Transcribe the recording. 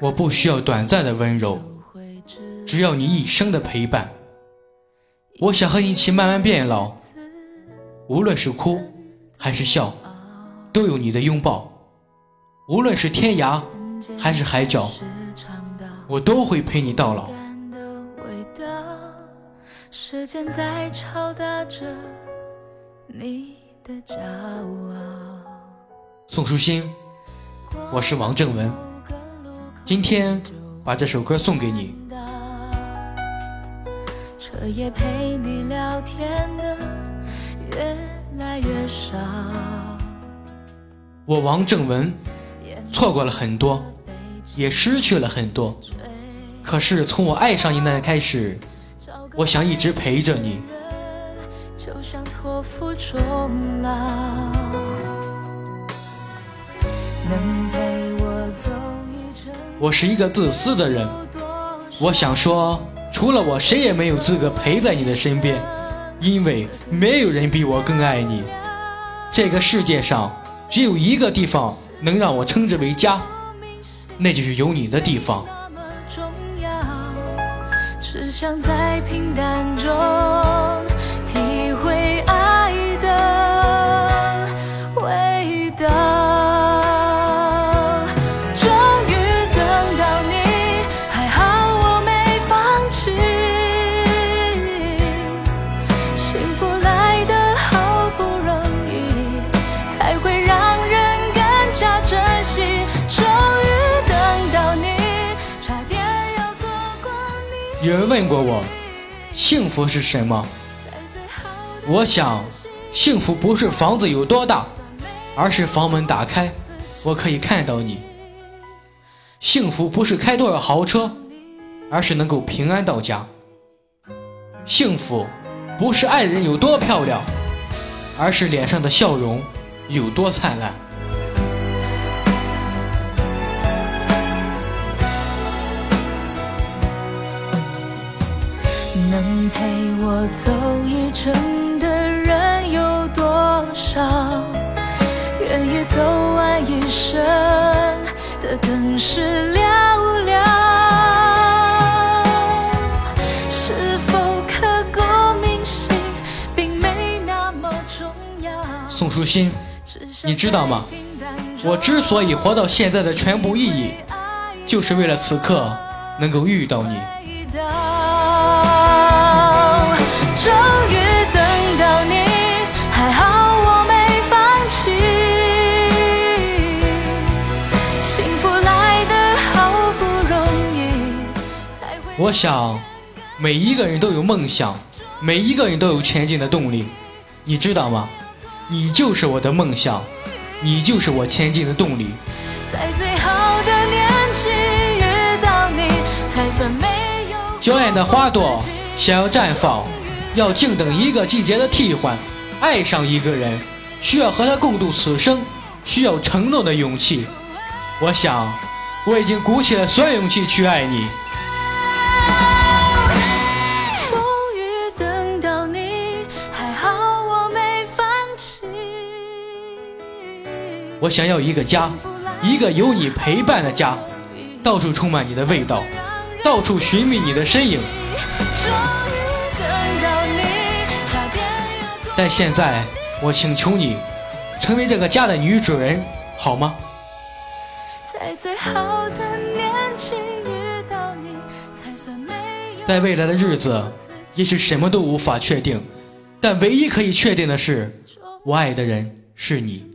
我不需要短暂的温柔，只要你一生的陪伴。我想和你一起慢慢变老，无论是哭还是笑，都有你的拥抱。无论是天涯还是海角，我都会陪你到老。时间在敲打着你的骄傲。宋书欣，我是王正文，今天把这首歌送给你。彻夜陪你聊天的越来越少。我王正文错过了很多，也失去了很多，可是从我爱上你那开始。我想一直陪着你。我是一个自私的人，我想说，除了我，谁也没有资格陪在你的身边，因为没有人比我更爱你。这个世界上只有一个地方能让我称之为家，那就是有你的地方。只想在平淡有人问过我，幸福是什么？我想，幸福不是房子有多大，而是房门打开，我可以看到你。幸福不是开多少豪车，而是能够平安到家。幸福不是爱人有多漂亮，而是脸上的笑容有多灿烂。能陪我走一程的人有多少？愿意走完一生的更是寥寥。是否刻骨铭心，并没那么重要。宋书欣，你知道吗？我之所以活到现在的全部意义，就是为了此刻能够遇到你。我想，每一个人都有梦想，每一个人都有前进的动力。你知道吗？你就是我的梦想，你就是我前进的动力。在最好的年纪遇到你，才算没有。娇艳的花朵想要绽放。要静等一个季节的替换，爱上一个人，需要和他共度此生，需要承诺的勇气。我想，我已经鼓起了所有勇气去爱你。我想要一个家，一个有你陪伴的家，到处充满你的味道，到处寻觅你的身影。但现在，我请求你，成为这个家的女主人，好吗？在未来的日子，也许什么都无法确定，但唯一可以确定的是，我爱的人是你。